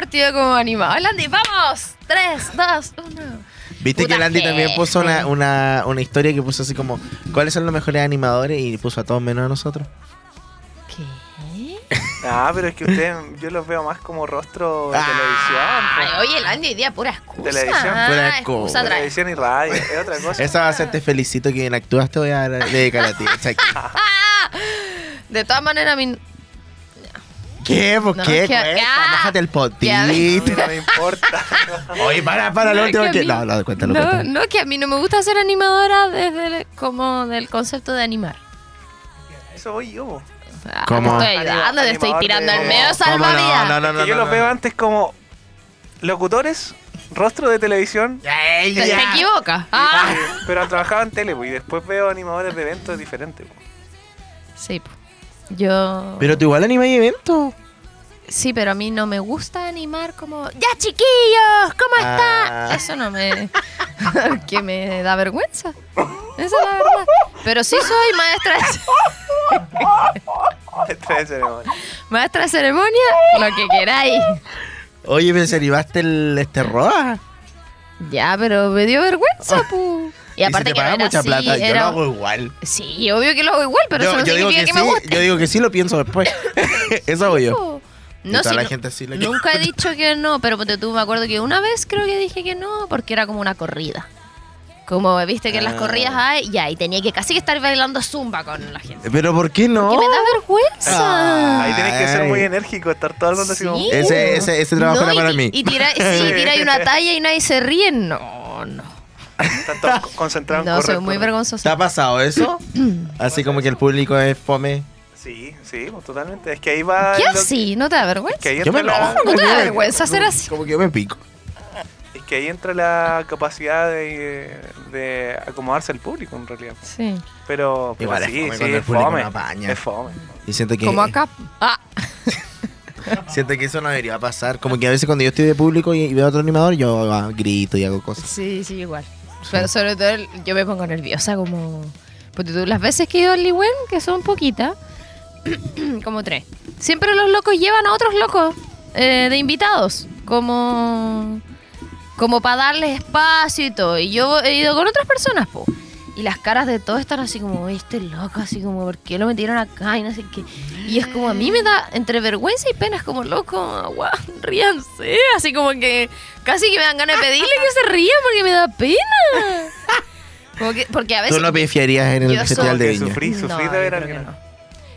Partido como animado. Landy, vamos. Tres, dos, uno. Viste Puta que Landy también puso una, una, una historia que puso así como, ¿cuáles son los mejores animadores? Y puso a todos menos a nosotros. ¿Qué? Ah, pero es que ustedes, yo los veo más como rostro de Ah. Ay, televisión. oye, Landy hoy día pura excusa. Televisión, Ah, pura excusa. Televisión y radio, es otra cosa. Esa va a ser te felicito que bien actúas, te voy a dedicar a ti. Exacto. De todas maneras, mi... ¿Qué? ¿Por No, qué? ah, Bájate el potito. no me importa. Oye, para, para, lo No, último que No, no, cuéntalo, no, cuéntalo. no, que a mí no me gusta ser animadora desde el- como del concepto de animar. Eso voy yo. Ah, ¿Cómo? Te estoy ayudando, te estoy tirando de- al medio ¿Cómo ¿Cómo salvavidas. No, no, no, que yo no, los no. veo antes como locutores, rostro de televisión. Ey, Te, te ya. equivocas. Ah. Pero han trabajado en tele, po, y después veo animadores de eventos diferentes. po. Sí, po. Yo... Pero tú igual animas eventos. Sí, pero a mí no me gusta animar como... ¡Ya, chiquillos! ¿Cómo Ah. Eso no me... que me da vergüenza. Esa es la verdad. Pero sí soy maestra de, Maestra de ceremonia. maestra de ceremonia, lo que queráis. Oye, pero si animaste el este Roa. Ya, pero me dio vergüenza, pu. Y aparte si te que pagan mucha así, plata, yo era- lo hago igual. Sí, obvio que lo hago igual, pero eso no digo significa que, sí, me guste. yo digo que sí lo pienso después. Eso hago yo. Y No, la gente le Nunca he dicho que no, pero tú, me acuerdo que una vez creo que dije que no, porque era como una corrida. Como viste que en las Ah. corridas hay, ya, y tenía que casi que estar bailando zumba con la gente. Pero ¿por qué no? Me da vergüenza. Ah. Ahí tienes que ser muy enérgico, estar todo el mundo así como. Ese, ese, ese trabajo No, era y para mí. Y tira, sí, tira ahí una talla y nadie se ríe. No, no. Están concentrados en No, correr, soy muy correr. ¿Te vergonzosa. ha pasado eso? Así como que el público es fome. Sí, sí, pues, totalmente. Es que ahí va. ¿Qué lo- así? ¿No te da vergüenza? Que ahí Yo me la- enojo. ¿No te da vergüenza ser así? Como que yo me pico. Es que ahí entra la capacidad de, de acomodarse al público, en realidad. Sí. Pero, pero Igual es sí, fome sí, cuando el es público fome. no apaña. Es fome. Y siento que, Como acá. Ah, siento que eso no debería pasar. Como que a veces cuando yo estoy de público y, y veo a otro animador, yo ah, grito y hago cosas. sí, sí, igual. Pero sobre todo yo me pongo nerviosa como... Porque tú, las veces que he ido al Liwen, que son poquitas, como tres, siempre los locos llevan a otros locos eh, de invitados, como... Como para darles espacio y todo. Y yo he ido con otras personas, po. Y las caras de todos están así como, "Oye, este loco, así como, ¿por qué lo metieron acá? Y no sé qué. Y es como, a mí me da entre vergüenza y pena, es como, loco, agua, ríanse. Así como que casi que me dan ganas de pedirle que se rían porque me da pena. Como que, porque a veces... ¿Tú no pifiarías en el Festival de Viña? sufrí, No, sufrí yo de ver creo al que grano.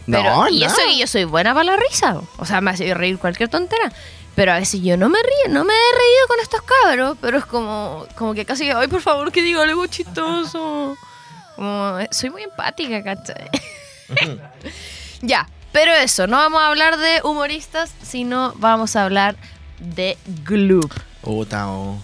no. No, y eso que yo soy buena para la risa. O sea, me hace reír cualquier tontera. Pero a veces yo no me río, no me he reído con estos cabros, pero es como, como que casi ay, por favor, que diga algo chistoso. Como, soy muy empática, ¿cachai? ya, pero eso, no vamos a hablar de humoristas, sino vamos a hablar de Gloop. Oh.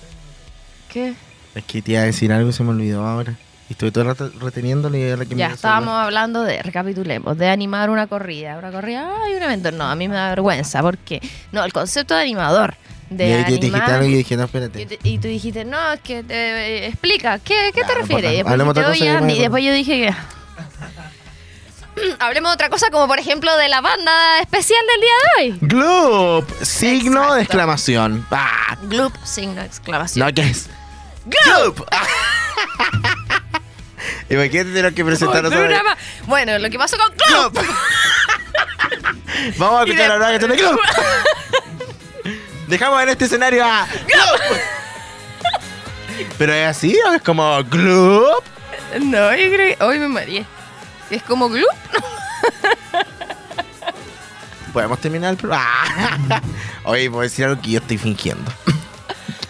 ¿Qué? Es que te iba a decir algo se me olvidó ahora. Y estuve todo el rato ahora que me Ya, a estábamos hablar. hablando de, recapitulemos, de animar una corrida. Una corrida, ay, un evento. No, a mí me da vergüenza, porque, no, el concepto de animador. De y ahí tú dijiste animar- algo y yo dije, no, espérate. y, te- y tú dijiste, no, es que te eh, explica, ¿qué, qué Ya, te no refieres? Y después dijiste, otra cosa y "Oye, después Andy", me yo dije que... Hablemos de otra cosa, como por ejemplo de la banda especial del día de hoy. Gloop, signo Exacto. de exclamación. Ah, Gloop, signo de exclamación. no, ¿qué es? Gloop. Imagínate tener que presentarnos Un sobre Bueno, lo que pasó con. Gloop. Vamos a escuchar la nueva canción de Gloop. Dejamos en este escenario a Gloop. Pero es así, ¿o es como Gloop? No, yo creo que hoy me mareé. Es como Gloop. Podemos terminar el programa. Oye, voy a decir algo que yo estoy fingiendo.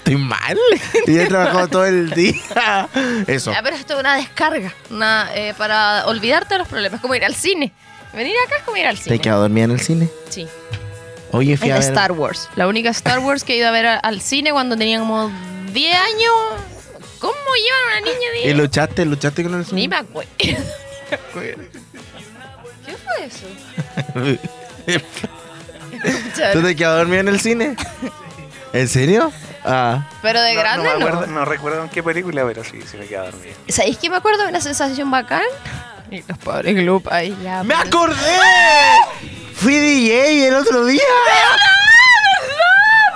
Estoy mal. Y he trabajado todo el día. Eso. Ya, pero esto es una descarga. Una, eh, para olvidarte de los problemas. Como ir al cine. Venir acá es como ir al ¿Te cine. has quedado dormida en el cine? Sí. Oye, fui En a ver. Star Wars. La única Star Wars que he ido a ver al cine cuando tenía como 10 años. ¿Cómo llevan a una niña de ¿Y luchaste? ¿Luchaste con el cine? Ni me acuerdo. ¿Qué fue eso? ¿Tú te has quedado dormida en el cine? ¿En serio? Ah. Pero de No- grande no, no. me acuerdo, no recuerdo en qué película, pero sí, sí me quedaba dormido. ¿Sabéis que me acuerdo de una sensación bacán? Y los pobres Gloop ahí ya. ¡Me pues. acordé! Fui DJ el otro día.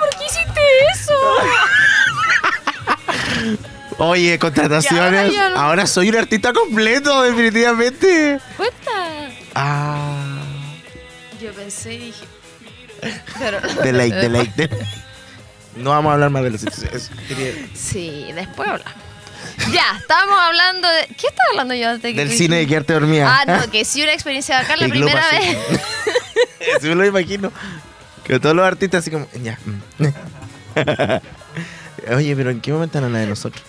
¿Por qué hiciste eso? Oye, contrataciones. Y ahora ya no- Ahora soy un artista completo, definitivamente. Cuenta. Ah. Yo pensé y dije. Pero. De lake, de lake, de lake. No vamos a hablar más de los eso quería- Sí, después hablamos. Ya, estábamos hablando de. ¿Qué estaba hablando yo antes? Del cine de quedarte dormida. Ah, no, que sí, una experiencia bacán la primera vez. Eso me lo imagino. Que todos los artistas así como, ya. Oye, pero ¿en qué momento hablan de nosotros?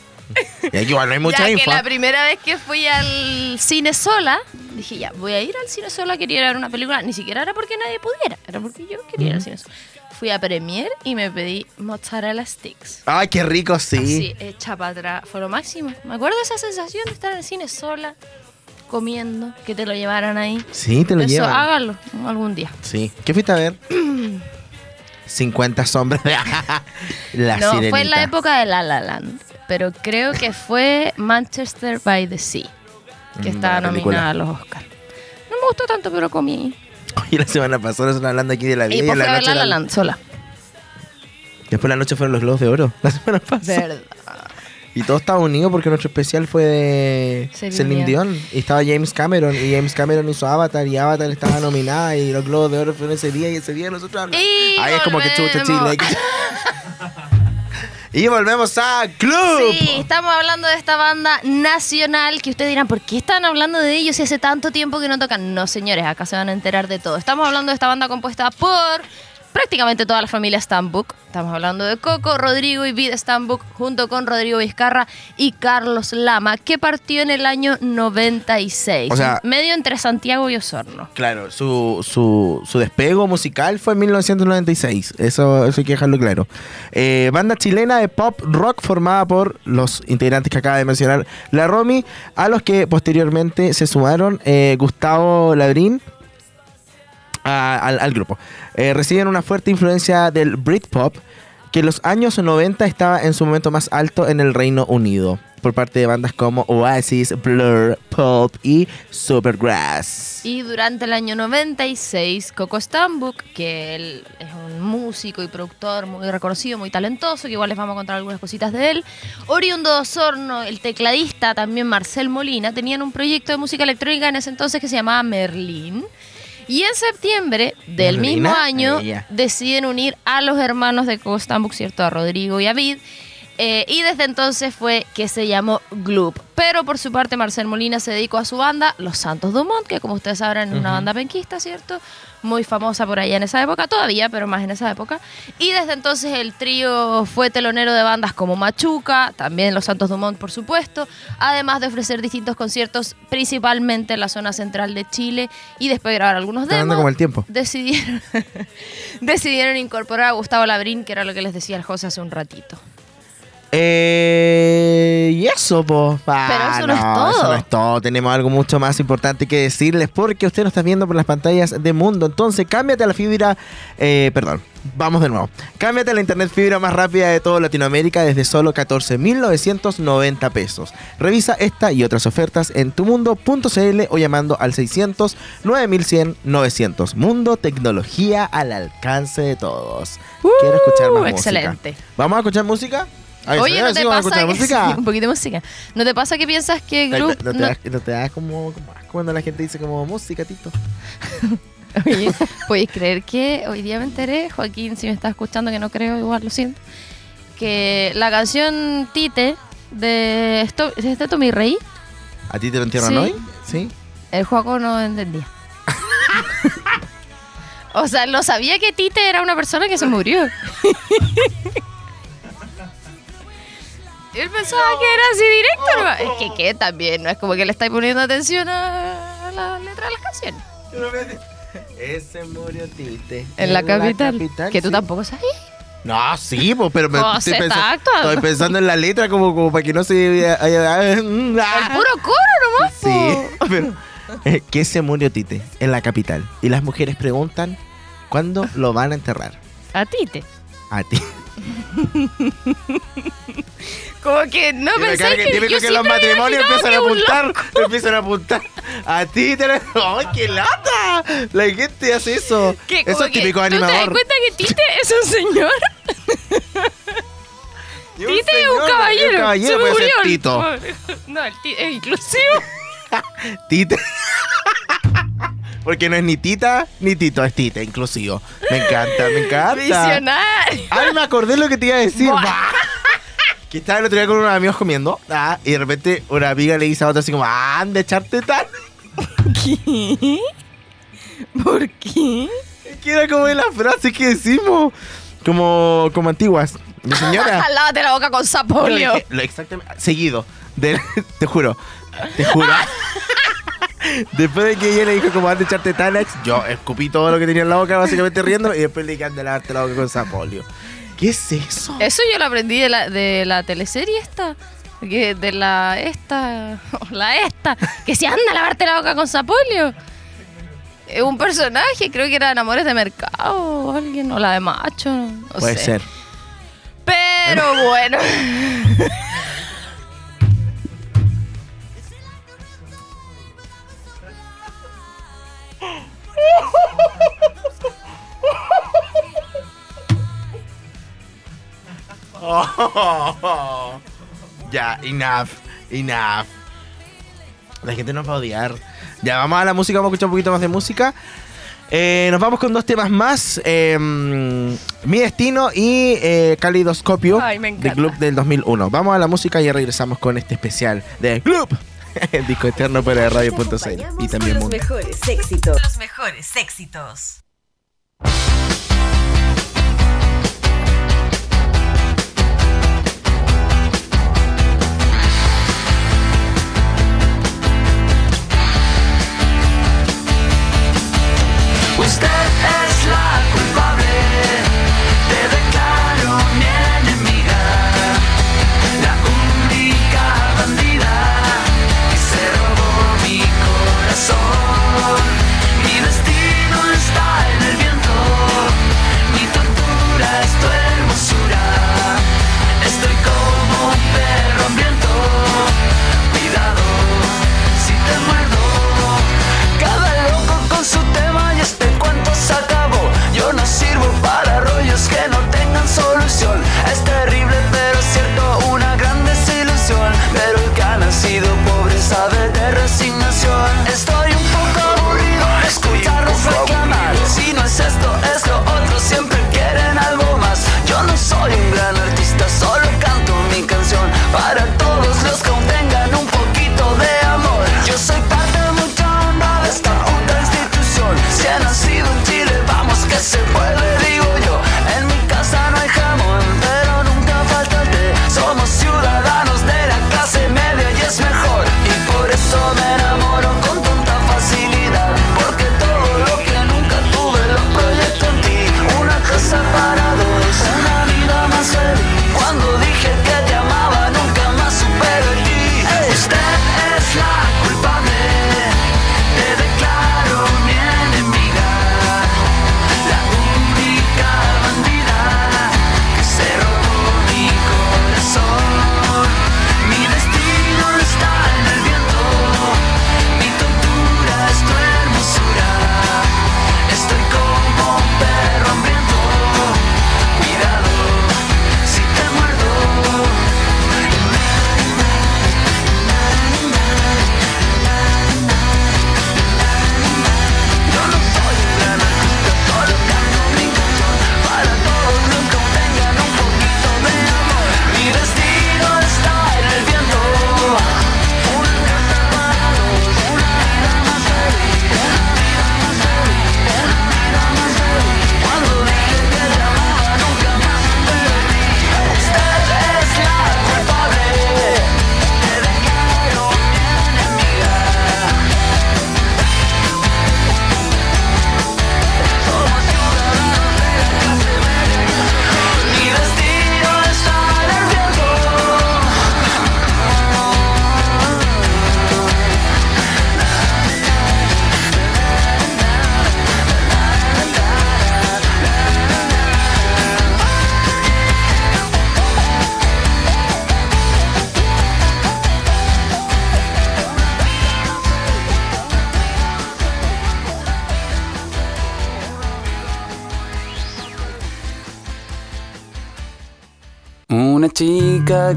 Y aquí igual no hay mucha ya info. que la primera vez que fui al cine sola, dije ya, voy a ir al cine sola, quería ir a ver una película. Ni siquiera era porque nadie pudiera, era porque yo quería ir al cine sola. Fui a Premiere y me pedí mozzarella sticks. Ay, qué rico, sí. Así, hecha para atrás. Fue lo máximo. Me acuerdo de esa sensación de estar en el cine sola, comiendo, que te lo llevaran ahí. Sí, te lo Eso, llevan. hágalo algún día. Sí. ¿Qué fuiste a ver? 50 sombras de la no, sirenita. fue en la época de La La Land, pero creo que fue Manchester by the Sea, que Mm, estaba película. nominada a los Oscars. No me gustó tanto, pero comí. Oye, la semana pasada están hablando aquí de la vida Y y, fui a la noche La La sola. Después la noche fueron los globos de oro. La semana pasada. Verdad. Y todo estaba unido porque nuestro especial fue de Celine Celine Dion. Y estaba James Cameron. Y James Cameron hizo Avatar. Y Avatar estaba nominada. Y los Globos de Oro fueron ese día. Y ese día nosotros hablamos. Y Ahí es como que chucha. Chile. y volvemos a Club. Sí, estamos hablando de esta banda nacional que ustedes dirán, ¿por qué están hablando de ellos si hace tanto tiempo que no tocan? No, señores, acá se van a enterar de todo. Estamos hablando de esta banda compuesta por prácticamente toda la familia Stambuk. Estamos hablando de Coco, Rodrigo y Vid Stambuk, junto con Rodrigo Vizcarra y Carlos Lama, que partió en el año 96. O sea- medio entre Santiago y Osorno. Claro, su, su, su despego musical fue en 1996. Eso, eso hay que dejarlo claro. Eh, banda chilena de pop rock formada por los integrantes que acaba de mencionar la Romy, a los que posteriormente se sumaron eh, Gustavo Labrín al, grupo. Eh, reciben una fuerte influencia del Britpop, que en los años 90 estaba en su momento más alto en el Reino Unido, por parte de bandas como Oasis, Blur, Pulp y Supergrass. Y durante el año 96, Coco Stambuk, que él es un músico y productor muy reconocido, muy talentoso, que igual les vamos a contar algunas cositas de él, oriundo de Osorno, el tecladista también Marcel Molina, tenían un proyecto de música electrónica en ese entonces que se llamaba Merlín. Y en septiembre del mismo año deciden unir a los hermanos de Coco Stambuk, ¿cierto? A Rodrigo y a Vid. Eh, y desde entonces fue que se llamó Gloop. Pero por su parte, Marcel Molina se dedicó a su banda, Los Santos Dumont, que como ustedes sabrán es una banda penquista, ¿cierto? Muy famosa por allá en esa época, todavía, pero más en esa época. Y desde entonces el trío fue telonero de bandas como Machuca, también Los Santos Dumont, por supuesto, además de ofrecer distintos conciertos, principalmente en la zona central de Chile, y después de grabar algunos demos como el tiempo. decidieron, decidieron incorporar a Gustavo Labrín, que era lo que les decía el José hace un ratito. Eh, y eso. Ah, Pero eso no es todo. Eso no es todo. Tenemos algo mucho más importante que decirles porque usted nos está viendo por las pantallas de Mundo. Entonces, cámbiate a la fibra. eh, perdón, vamos de nuevo. Cámbiate a la internet fibra más rápida de toda Latinoamérica desde solo 14,990 pesos. Revisa esta y otras ofertas en tumundo.cl o llamando al 600 9100 900. Mundo, tecnología al alcance de todos. Quiero escuchar más Uh, excelente. música. ¿Vamos a escuchar música? Ay, Oye. ¿no ¿Sí te pasa que música? sí, un poquito de música? ¿No te pasa que piensas que Gloop ¿No, te no- das, te das como, cuando la gente dice como música, Tito? Oye, ¿puedes creer que hoy día me enteré, Joaquín, si me estás escuchando, que no creo, igual lo siento, que la canción Tite de, esto, de este Tommy Rey, ¿A ti te lo entierran Sí. hoy? Sí. el Joaco no entendía. o sea, no sabía que Tite era una persona que se murió. Él pensaba que era así directo. nomás. Es que, ¿qué? También no es como que le estáis poniendo atención a la letra de las canciones. Ese murió Tite. En la capital. que tú sí. tampoco sabías. No, sí, po, pero me José, estoy, está pensa- actuando. estoy pensando en la letra como, como para que no se... ay, ay, ay, mm, ah. El puro coro nomás. Sí, po. pero... eh, que se murió Tite en la capital. Y las mujeres preguntan, ¿cuándo lo van a enterrar? A Tite. A ti. Como que no me pensé que, que típico yo que los matrimonios empiezan a que un apuntar, empiezan a apuntar a ti, te ¡ay, qué lata! La gente hace eso. Que Eso es que típico ¿Tú te das animador. cuenta que Tite es un señor? Un Tite es señor, un caballero. Un caballero Se puede ser. Tito. No, el Tite es inclusivo. Tite. Porque no es ni Tita ni Tito, es Tite, inclusivo. Me encanta, me encanta. Visionario. Ay, me acordé lo que te iba a decir. Bah. Que estaba el otro día con unos amigos comiendo. ah, y de repente una amiga le dice a otra así como, ah, anda a echarte tal. ¿Qué? ¿Por qué? Es que era como de las frases que decimos. Como, como antiguas. Mi señora. Lávate la boca con sapolio. dije, lo exactamente. Seguido. De- te juro. Te juro. Después de que ella le dijo como antes de echarte Tanax, yo escupí todo lo que tenía en la boca, básicamente riendo, y después le dije anda a lavarte la boca con sapolio. ¿Qué es eso? Eso yo lo aprendí de la, de la teleserie esta. Que de la esta. La esta. Que se anda a lavarte la boca con sapolio. Es un personaje, creo que era en Amores de Mercado o alguien, o la de Macho. no Puede sé. ser. Pero bueno. Ya, enough, enough. La gente nos va a odiar. Ya, vamos a la música, vamos a escuchar un poquito más de música. Eh, nos vamos con dos temas más. Em, Mi Destino y eh, Calidoscopio del Club del 2001. Vamos a la música y regresamos con este especial de Club. en Disco Eterno para Radio.cl. Y también los mejores éxitos. Los mejores éxitos. We'll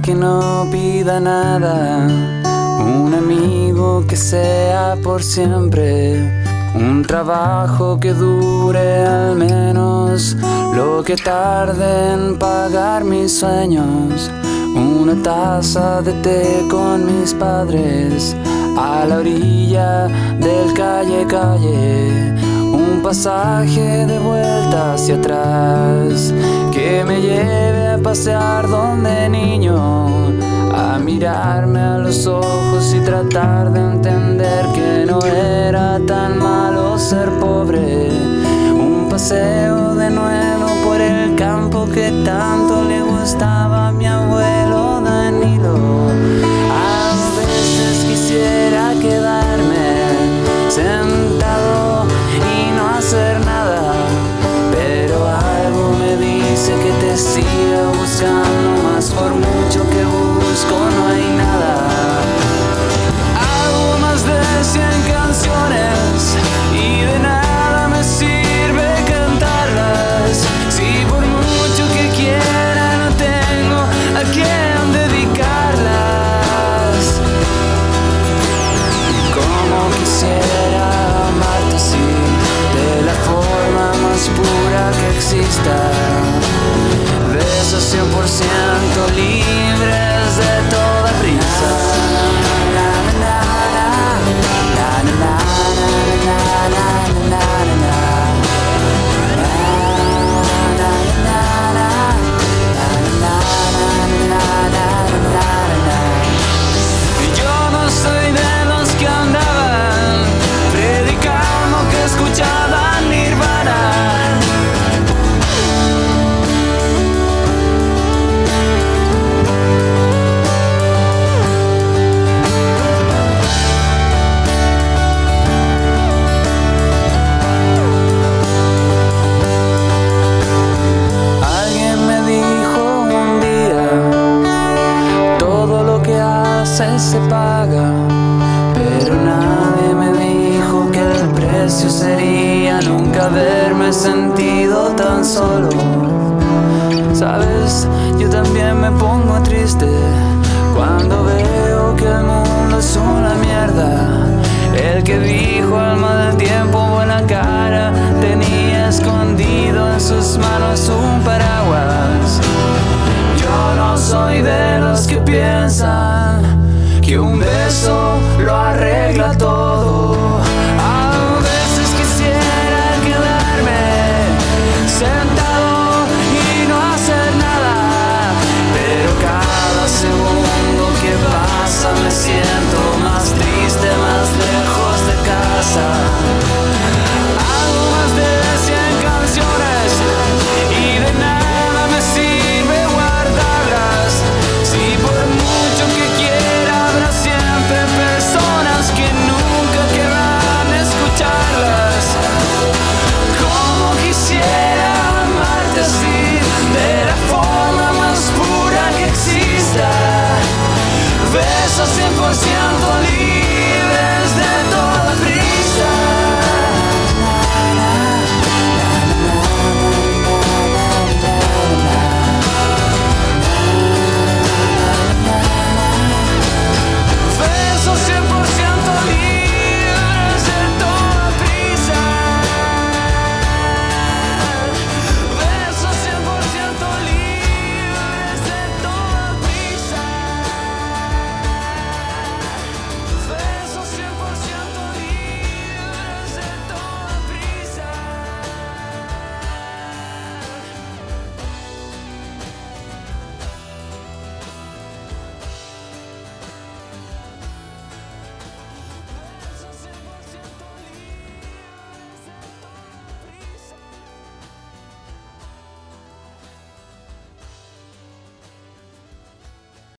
que no pida nada, un amigo que sea por siempre, un trabajo que dure al menos lo que tarde en pagar mis sueños, una taza de té con mis padres a la orilla del calle calle un pasaje de vuelta hacia atrás que me lleve a pasear donde niño, a mirarme a los ojos y tratar de entender que no era tan malo ser pobre. Un paseo de nuevo por el campo que tanto le gustaba a mi abuelo Danilo. A veces quisiera quedarme piensan que un beso lo arregla todo.